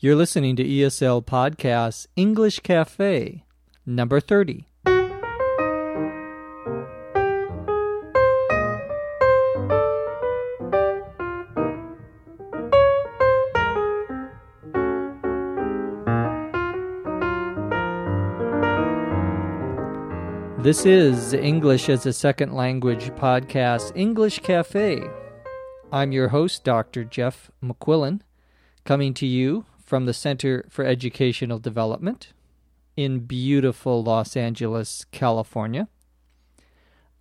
You're listening to ESL Podcasts English Cafe, number 30. This is English as a Second Language podcast, English Cafe. I'm your host, Dr. Jeff McQuillan, coming to you from the Center for Educational Development in beautiful Los Angeles, California.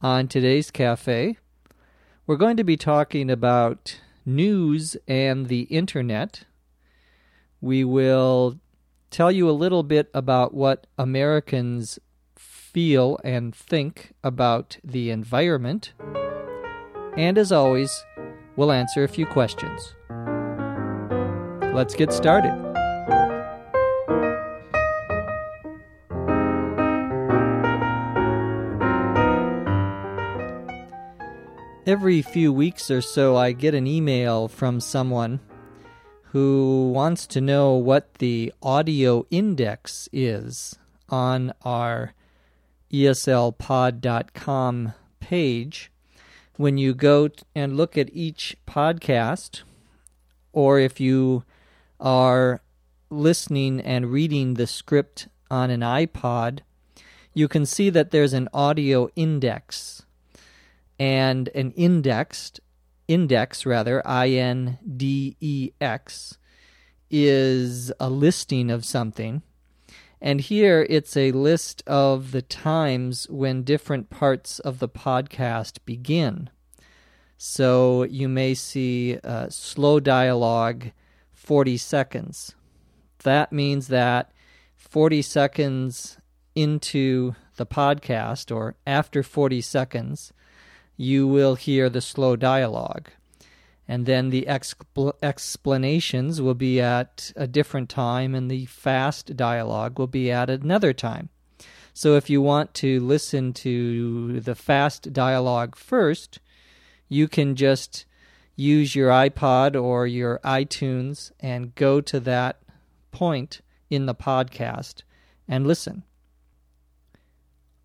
On today's cafe, we're going to be talking about news and the internet. We will tell you a little bit about what Americans feel and think about the environment. And as always, we'll answer a few questions. Let's get started. Every few weeks or so, I get an email from someone who wants to know what the audio index is on our eslpod.com page. When you go and look at each podcast, or if you are listening and reading the script on an iPod, you can see that there's an audio index and an indexed index rather I N D E X is a listing of something and here it's a list of the times when different parts of the podcast begin. So you may see uh, slow dialogue 40 seconds. That means that 40 seconds into the podcast or after 40 seconds, you will hear the slow dialogue and then the expl- explanations will be at a different time, and the fast dialogue will be at another time. So if you want to listen to the fast dialogue first, you can just use your iPod or your iTunes and go to that point in the podcast and listen.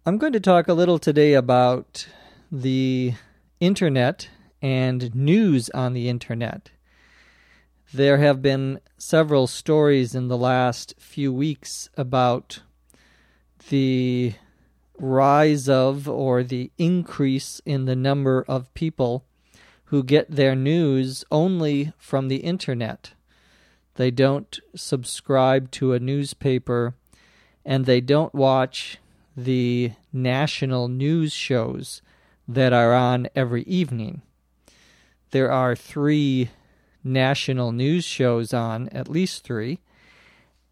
I'm going to talk a little today about the internet and news on the internet. There have been several stories in the last few weeks about the rise of or the increase in the number of people who get their news only from the internet. They don't subscribe to a newspaper and they don't watch the national news shows that are on every evening there are three national news shows on, at least three,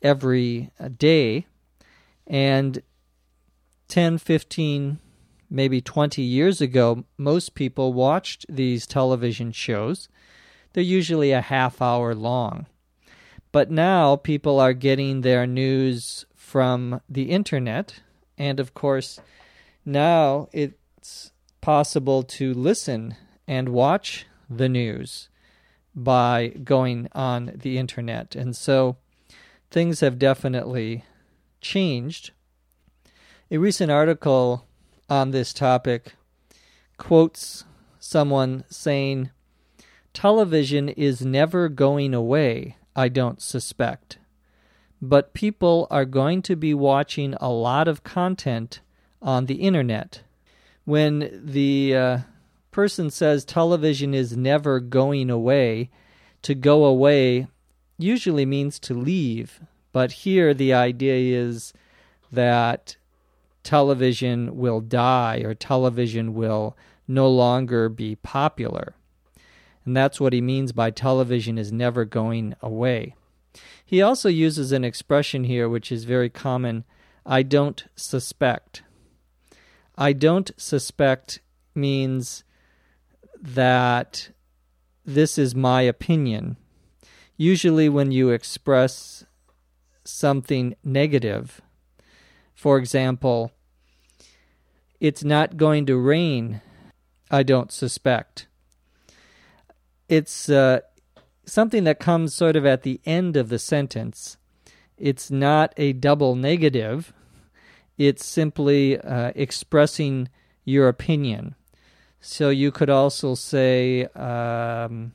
every uh, day. And 10, 15, maybe 20 years ago, most people watched these television shows. They're usually a half hour long. But now people are getting their news from the internet. And of course, now it's possible to listen and watch the news by going on the internet. And so things have definitely changed. A recent article on this topic quotes someone saying, Television is never going away, I don't suspect. But people are going to be watching a lot of content on the internet. When the uh, person says television is never going away, to go away usually means to leave. But here the idea is that television will die or television will no longer be popular. And that's what he means by television is never going away. He also uses an expression here which is very common I don't suspect. I don't suspect means that this is my opinion. Usually, when you express something negative, for example, it's not going to rain, I don't suspect. It's uh, something that comes sort of at the end of the sentence. It's not a double negative, it's simply uh, expressing your opinion. So you could also say um,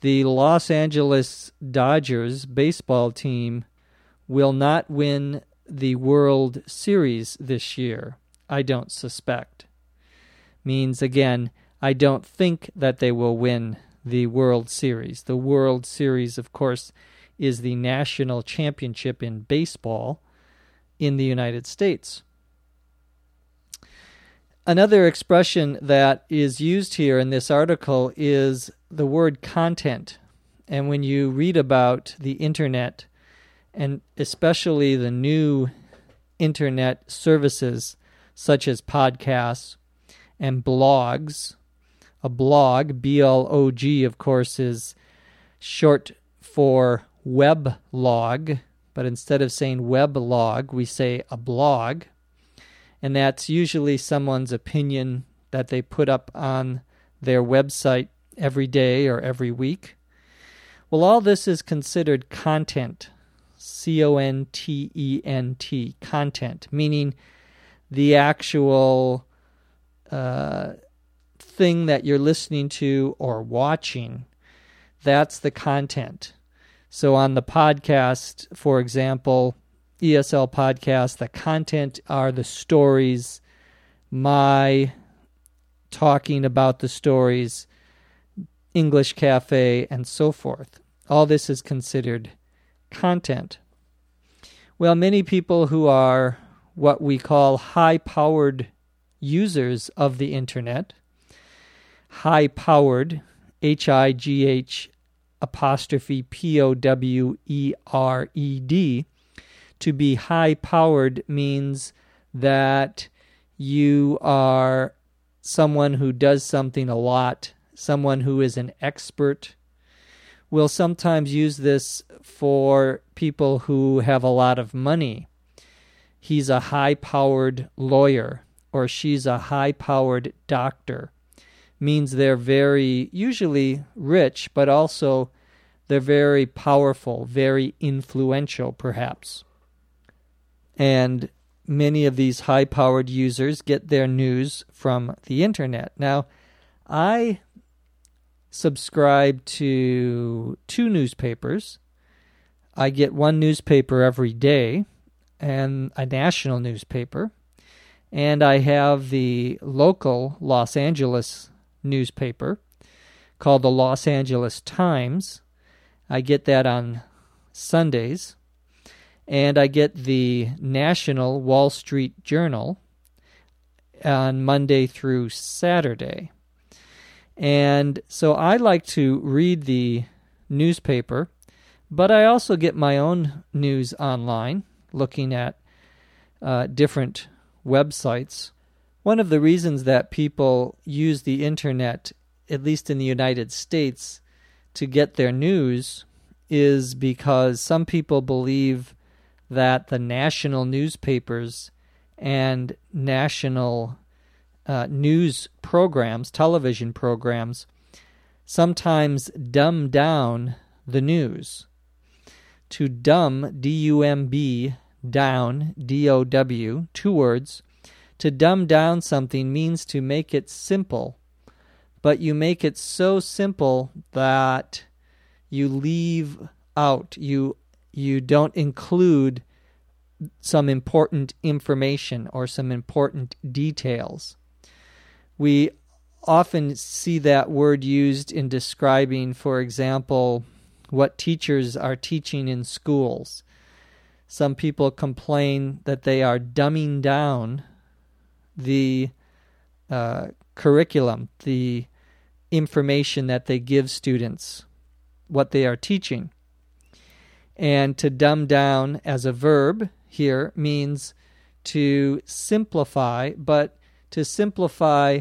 the Los Angeles Dodgers baseball team will not win the World Series this year. I don't suspect. Means again, I don't think that they will win the World Series. The World Series, of course, is the national championship in baseball in the United States. Another expression that is used here in this article is the word content. And when you read about the internet, and especially the new internet services such as podcasts and blogs, a blog, B L O G, of course, is short for weblog, but instead of saying weblog, we say a blog and that's usually someone's opinion that they put up on their website every day or every week. Well, all this is considered content. C O N T E N T, content, meaning the actual uh, thing that you're listening to or watching. That's the content. So on the podcast, for example, ESL podcast. The content are the stories, my talking about the stories, English Cafe, and so forth. All this is considered content. Well, many people who are what we call high powered users of the internet, high powered, H I G H apostrophe P O W E R E D, to be high powered means that you are someone who does something a lot, someone who is an expert. We'll sometimes use this for people who have a lot of money. He's a high powered lawyer, or she's a high powered doctor. Means they're very, usually rich, but also they're very powerful, very influential, perhaps and many of these high powered users get their news from the internet. Now, I subscribe to two newspapers. I get one newspaper every day and a national newspaper. And I have the local Los Angeles newspaper called the Los Angeles Times. I get that on Sundays and I get the National Wall Street Journal on Monday through Saturday. And so I like to read the newspaper, but I also get my own news online, looking at uh, different websites. One of the reasons that people use the internet, at least in the United States, to get their news is because some people believe that the national newspapers and national uh, news programs, television programs, sometimes dumb down the news. To dumb, D U M B, down, D O W, two words. To dumb down something means to make it simple, but you make it so simple that you leave out, you you don't include some important information or some important details. We often see that word used in describing, for example, what teachers are teaching in schools. Some people complain that they are dumbing down the uh, curriculum, the information that they give students, what they are teaching. And to dumb down as a verb here means to simplify, but to simplify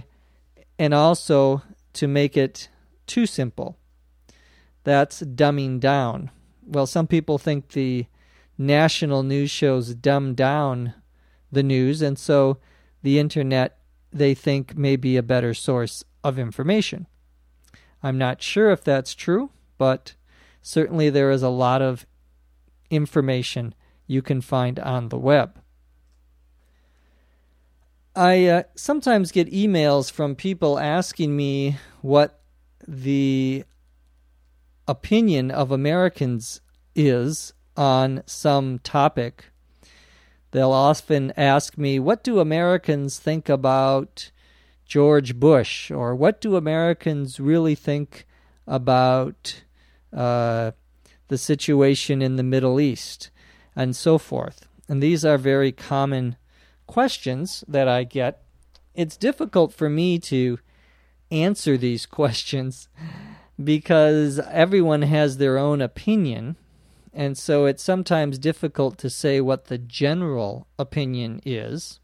and also to make it too simple. That's dumbing down. Well, some people think the national news shows dumb down the news, and so the internet they think may be a better source of information. I'm not sure if that's true, but certainly there is a lot of information you can find on the web. I uh, sometimes get emails from people asking me what the opinion of Americans is on some topic. They'll often ask me, What do Americans think about George Bush? Or what do Americans really think about uh, the situation in the Middle East? And so forth. And these are very common questions that I get. It's difficult for me to answer these questions because everyone has their own opinion. And so it's sometimes difficult to say what the general opinion is.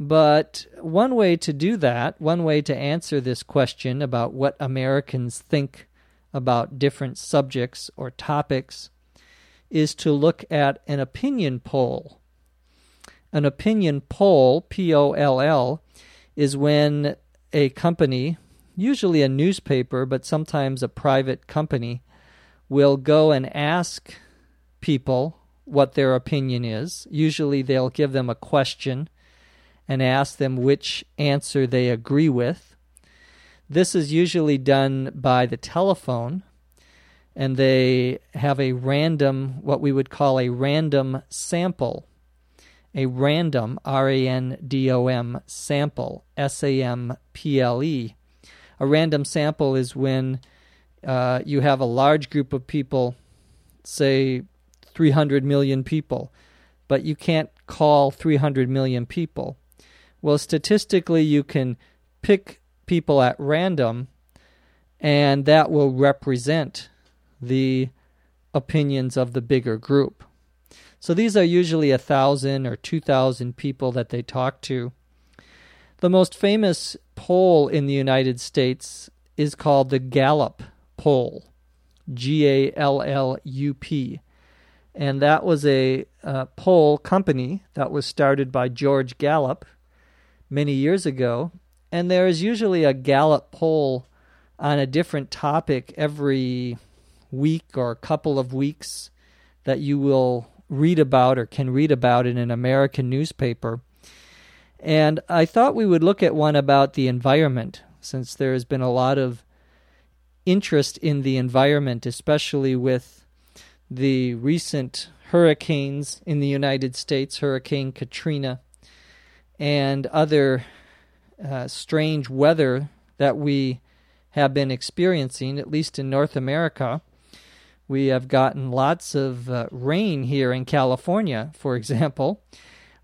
But one way to do that, one way to answer this question about what Americans think about different subjects or topics, is to look at an opinion poll. An opinion poll, P O L L, is when a company, usually a newspaper, but sometimes a private company, will go and ask people what their opinion is. Usually they'll give them a question and ask them which answer they agree with. This is usually done by the telephone, and they have a random, what we would call a random sample. A random, R A N D O M, sample, S A M P L E. A random sample is when uh, you have a large group of people, say 300 million people, but you can't call 300 million people. Well, statistically, you can pick people at random, and that will represent the opinions of the bigger group. So these are usually a thousand or two thousand people that they talk to. The most famous poll in the United States is called the Gallup poll, G A L L U P. And that was a uh, poll company that was started by George Gallup, many years ago, and there is usually a Gallup poll on a different topic every week or couple of weeks that you will read about or can read about in an American newspaper. And I thought we would look at one about the environment, since there has been a lot of interest in the environment, especially with the recent hurricanes in the United States, Hurricane Katrina and other uh, strange weather that we have been experiencing, at least in North America. We have gotten lots of uh, rain here in California, for example,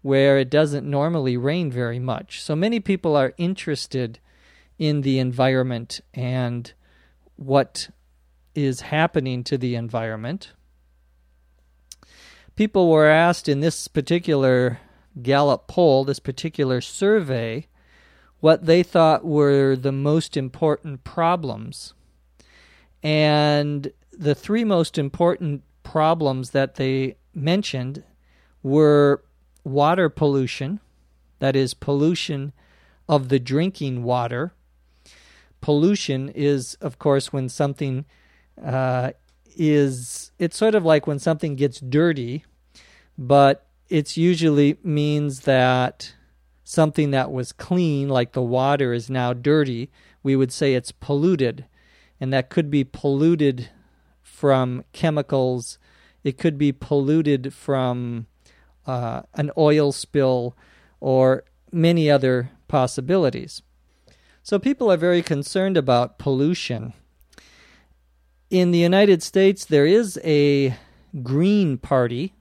where it doesn't normally rain very much. So many people are interested in the environment and what is happening to the environment. People were asked in this particular Gallup poll, this particular survey, what they thought were the most important problems. And the three most important problems that they mentioned were water pollution, that is, pollution of the drinking water. Pollution is, of course, when something uh, is, it's sort of like when something gets dirty, but it usually means that something that was clean, like the water, is now dirty. We would say it's polluted. And that could be polluted from chemicals, it could be polluted from uh, an oil spill, or many other possibilities. So people are very concerned about pollution. In the United States, there is a Green Party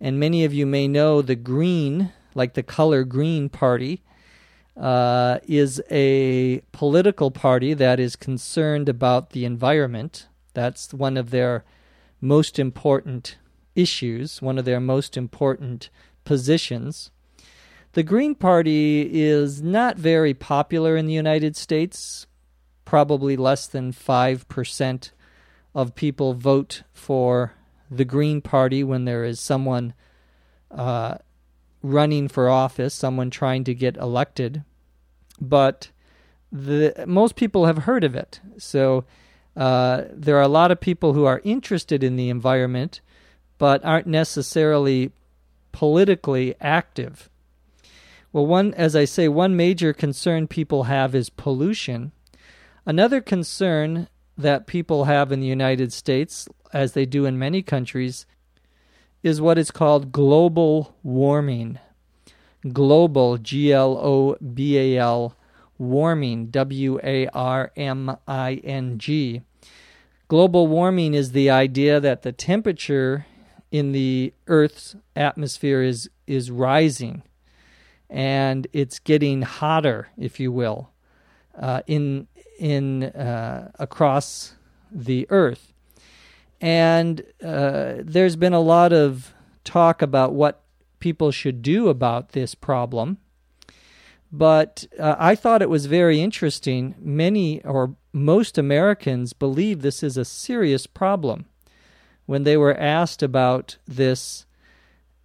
and many of you may know the Green, like the color Green Party, uh, is a political party that is concerned about the environment. That's one of their most important issues, one of their most important positions. The Green Party is not very popular in the United States. Probably less than 5% of people vote for the Green Party when there is someone uh, running for office, someone trying to get elected. But the most people have heard of it. So Uh, there are a lot of people who are interested in the environment, but aren't necessarily politically active. Well, one, as I say, one major concern people have is pollution. Another concern that people have in the United States, as they do in many countries, is what is called global warming. Global, G L O B A L, warming, W A R M I N G. Global warming is the idea that the temperature in the Earth's atmosphere is, is rising and it's getting hotter, if you will, uh, in in uh, across the earth. And uh, there's been a lot of talk about what people should do about this problem. But uh, I thought it was very interesting. Many or most Americans believe this is a serious problem. When they were asked about this,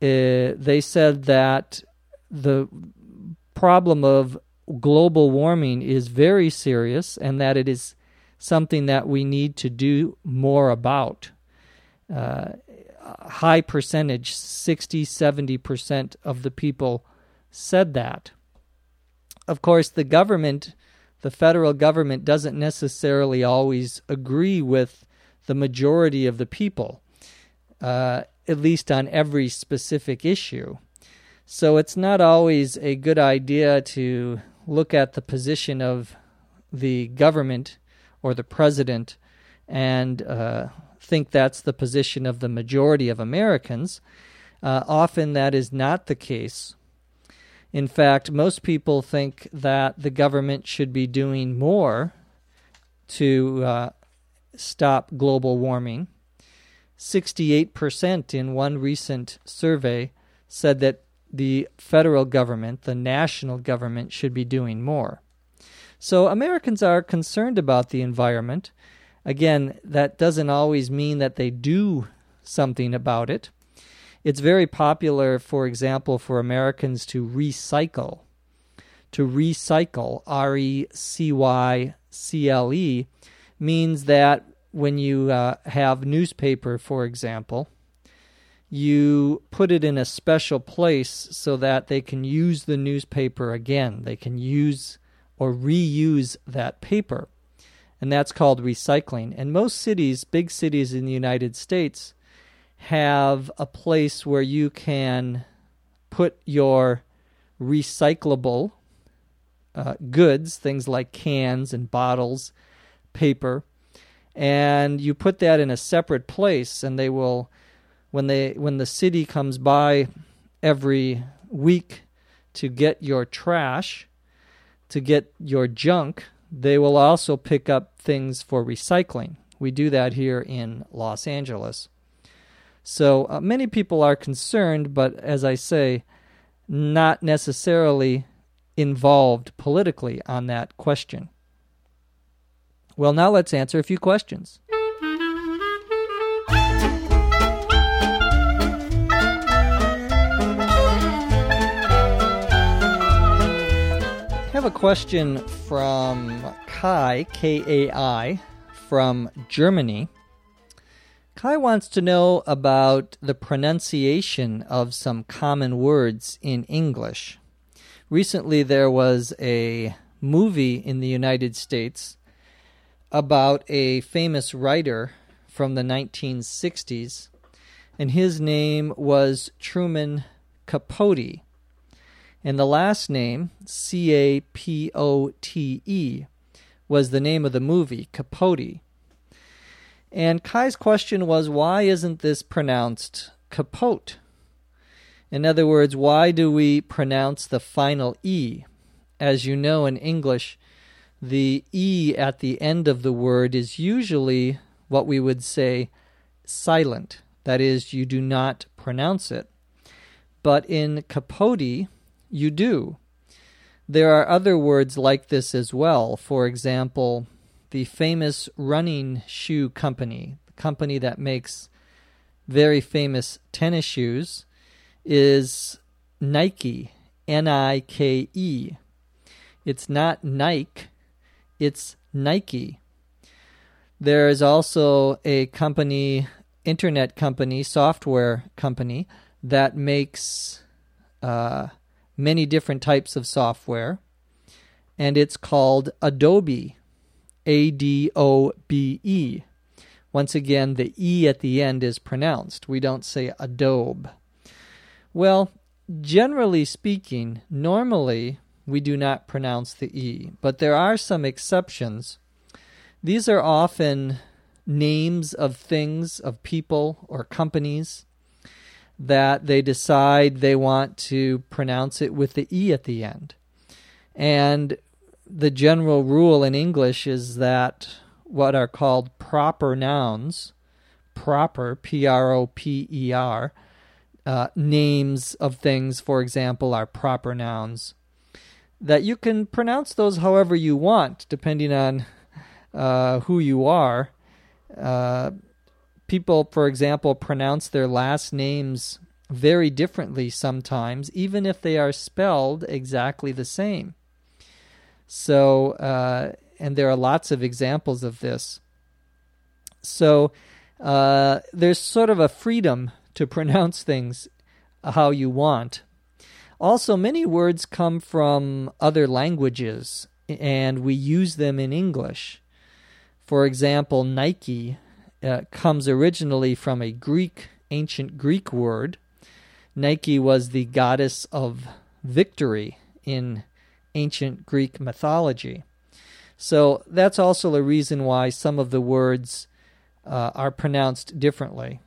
uh, they said that the problem of global warming is very serious and that it is something that we need to do more about. Uh, high percentage, 60, 70% of the people said that. Of course, the government, the federal government, doesn't necessarily always agree with the majority of the people, uh, at least on every specific issue. So it's not always a good idea to look at the position of the government or the president and uh, think that's the position of the majority of Americans. Uh, often that is not the case. In fact, most people think that the government should be doing more to uh, stop global warming. 68% in one recent survey said that the federal government, the national government, should be doing more. So Americans are concerned about the environment. Again, that doesn't always mean that they do something about it. It's very popular, for example, for Americans to recycle. To recycle, R E C Y C L E, means that when you uh, have newspaper, for example, you put it in a special place so that they can use the newspaper again. They can use or reuse that paper. And that's called recycling. And most cities, big cities in the United States, have a place where you can put your recyclable uh, goods, things like cans and bottles, paper, and you put that in a separate place, and they will when they when the city comes by every week to get your trash, to get your junk, they will also pick up things for recycling. We do that here in Los Angeles. So uh, many people are concerned, but as I say, not necessarily involved politically on that question. Well, now let's answer a few questions. A question from Kai, K A I, from Germany. Kai wants to know about the pronunciation of some common words in English. Recently, there was a movie in the United States about a famous writer from the 1960s, and his name was Truman Capote. And the last name, C A P O T E, was the name of the movie, Capote. And Kai's question was why isn't this pronounced capote? In other words, why do we pronounce the final E? As you know, in English, the E at the end of the word is usually what we would say silent. That is, you do not pronounce it. But in capote, you do. There are other words like this as well. For example, the famous running shoe company, the company that makes very famous tennis shoes, is Nike, N I K E. It's not Nike, it's Nike. There is also a company, internet company, software company that makes uh, many different types of software, and it's called Adobe. A D O B E. Once again, the E at the end is pronounced. We don't say Adobe. Well, generally speaking, normally we do not pronounce the E, but there are some exceptions. These are often names of things, of people, or companies that they decide they want to pronounce it with the E at the end. And the general rule in English is that what are called proper nouns, proper, P R O P E R, uh, names of things, for example, are proper nouns. That you can pronounce those however you want, depending on uh, who you are. Uh, people, for example, pronounce their last names very differently sometimes, even if they are spelled exactly the same. So, uh, and there are lots of examples of this. So, uh, there's sort of a freedom to pronounce things how you want. Also, many words come from other languages and we use them in English. For example, Nike uh, comes originally from a Greek, ancient Greek word. Nike was the goddess of victory in ancient Greek mythology. So that's also a reason why some of the words uh, are pronounced differently.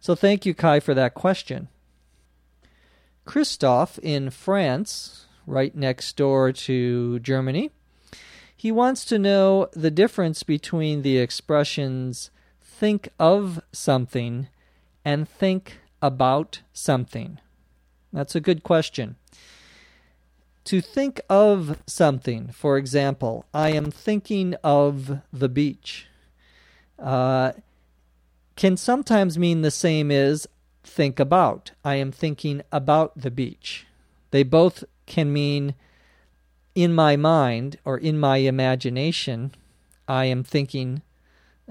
So thank you, Kai, for that question. Christoph in France, right next door to Germany, he wants to know the difference between the expressions think of something and think about something. That's a good question. To think of something, for example, I am thinking of the beach, uh, can sometimes mean the same as think about. I am thinking about the beach. They both can mean in my mind or in my imagination, I am thinking,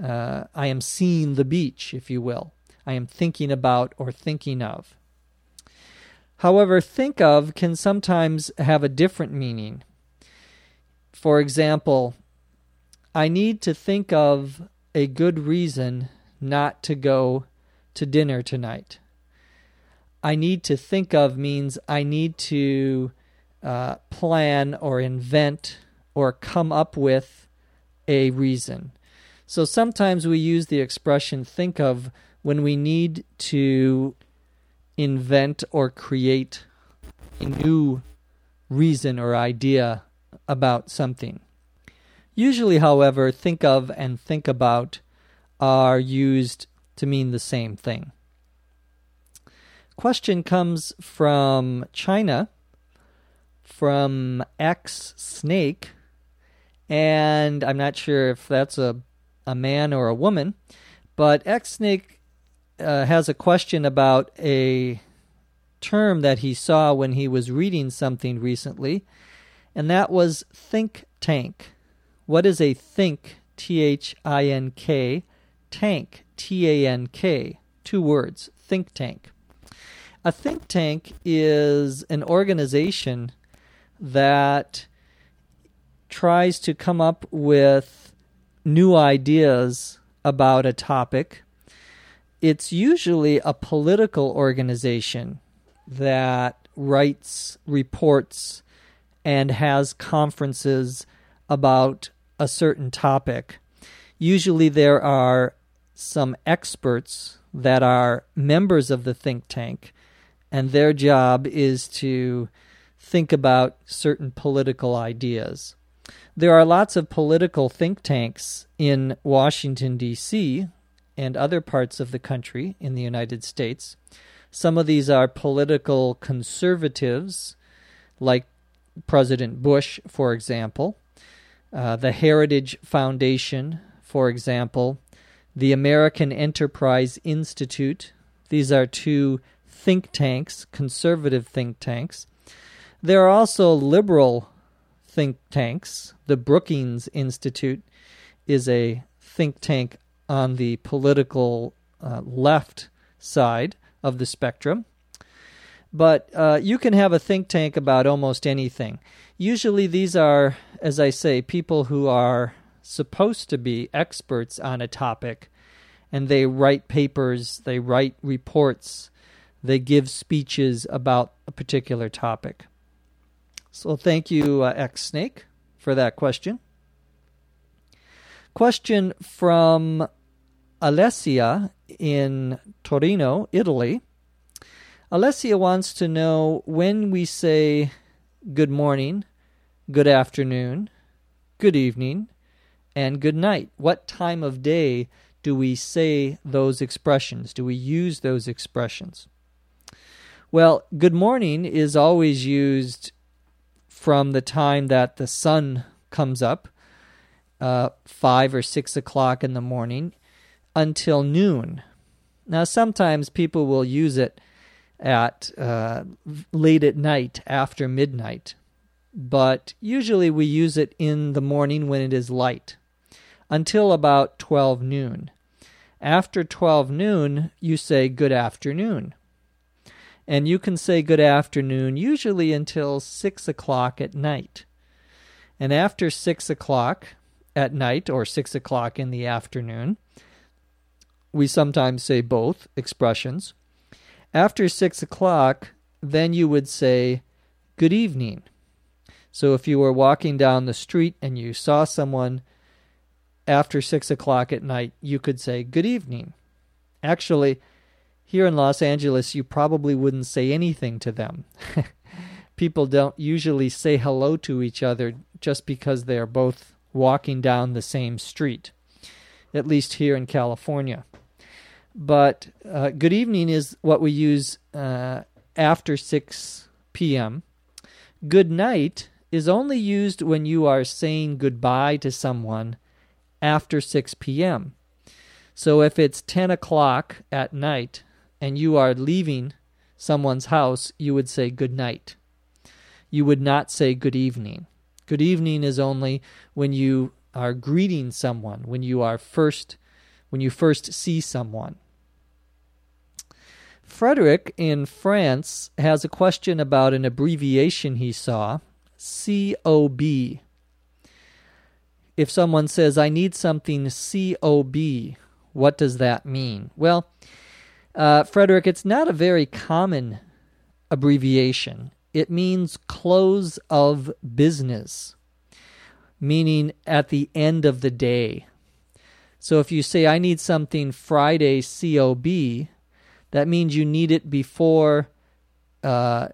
uh, I am seeing the beach, if you will. I am thinking about or thinking of. However, think of can sometimes have a different meaning. For example, I need to think of a good reason not to go to dinner tonight. I need to think of means I need to uh, plan or invent or come up with a reason. So sometimes we use the expression think of when we need to invent or create a new reason or idea about something. Usually, however, think of and think about are used to mean the same thing. Question comes from China, from X Snake, and I'm not sure if that's a, a man or a woman, but X Snake uh, has a question about a term that he saw when he was reading something recently, and that was think tank. What is a think, T H I N K, tank, T A N K? Two words, think tank. A think tank is an organization that tries to come up with new ideas about a topic it's usually a political organization that writes reports and has conferences about a certain topic. Usually, there are some experts that are members of the think tank, and their job is to think about certain political ideas. There are lots of political think tanks in Washington, D.C., and other parts of the country in the United States. Some of these are political conservatives, like President Bush, for example, uh, the Heritage Foundation, for example, the American Enterprise Institute. These are two think tanks, conservative think tanks. There are also liberal think tanks. The Brookings Institute is a think tank on the political uh, left side of the spectrum. But uh, you can have a think tank about almost anything. Usually, these are, as I say, people who are supposed to be experts on a topic, and they write papers, they write reports, they give speeches about a particular topic. So, thank you, uh, X Snake, for that question. Question from Alessia in Torino, Italy. Alessia wants to know when we say good morning, good afternoon, good evening, and good night. What time of day do we say those expressions? Do we use those expressions? Well, good morning is always used from the time that the sun comes up, uh, five or six o'clock in the morning, until noon. Now, sometimes people will use it at uh, late at night after midnight, but usually we use it in the morning when it is light until about 12 noon. After 12 noon, you say good afternoon. And you can say good afternoon usually until 6 o'clock at night. And after 6 o'clock at night or 6 o'clock in the afternoon, we sometimes say both expressions. After six o'clock, then you would say good evening. So if you were walking down the street and you saw someone after six o'clock at night, you could say good evening. Actually, here in Los Angeles, you probably wouldn't say anything to them. People don't usually say hello to each other just because they are both walking down the same street, at least here in California. But uh, good evening is what we use uh, after 6 p.m. Good night is only used when you are saying goodbye to someone after 6 p.m. So if it's 10 o'clock at night and you are leaving someone's house, you would say good night. You would not say good evening. Good evening is only when you are greeting someone, when you are first when you first see someone. Frederick in France has a question about an abbreviation he saw COB. If someone says, I need something COB, what does that mean? Well, uh, Frederick, it's not a very common abbreviation. It means close of business, meaning at the end of the day. So if you say, I need something Friday COB, that means you need it before uh,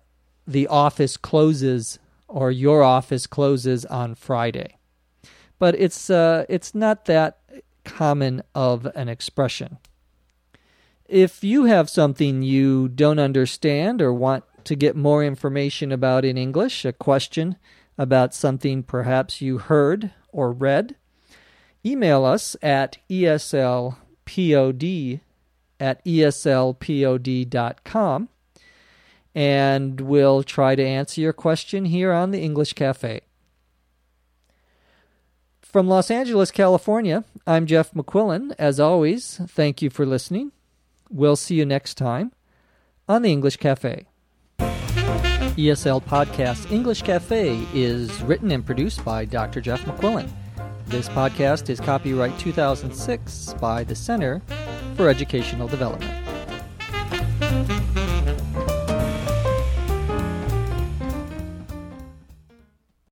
the office closes or your office closes on Friday. But it's uh, it's not that common of an expression. If you have something you don't understand or want to get more information about in English, a question about something perhaps you heard or read, email us at eslpod at eslpod.com and we'll try to answer your question here on the English Cafe. From Los Angeles, California, I'm Jeff McQuillan. As always, thank you for listening. We'll see you next time on the English Cafe. ESL Podcast English Cafe is written and produced by Dr. Jeff McQuillan. This podcast is copyright 2006 by the Center for Educational Development.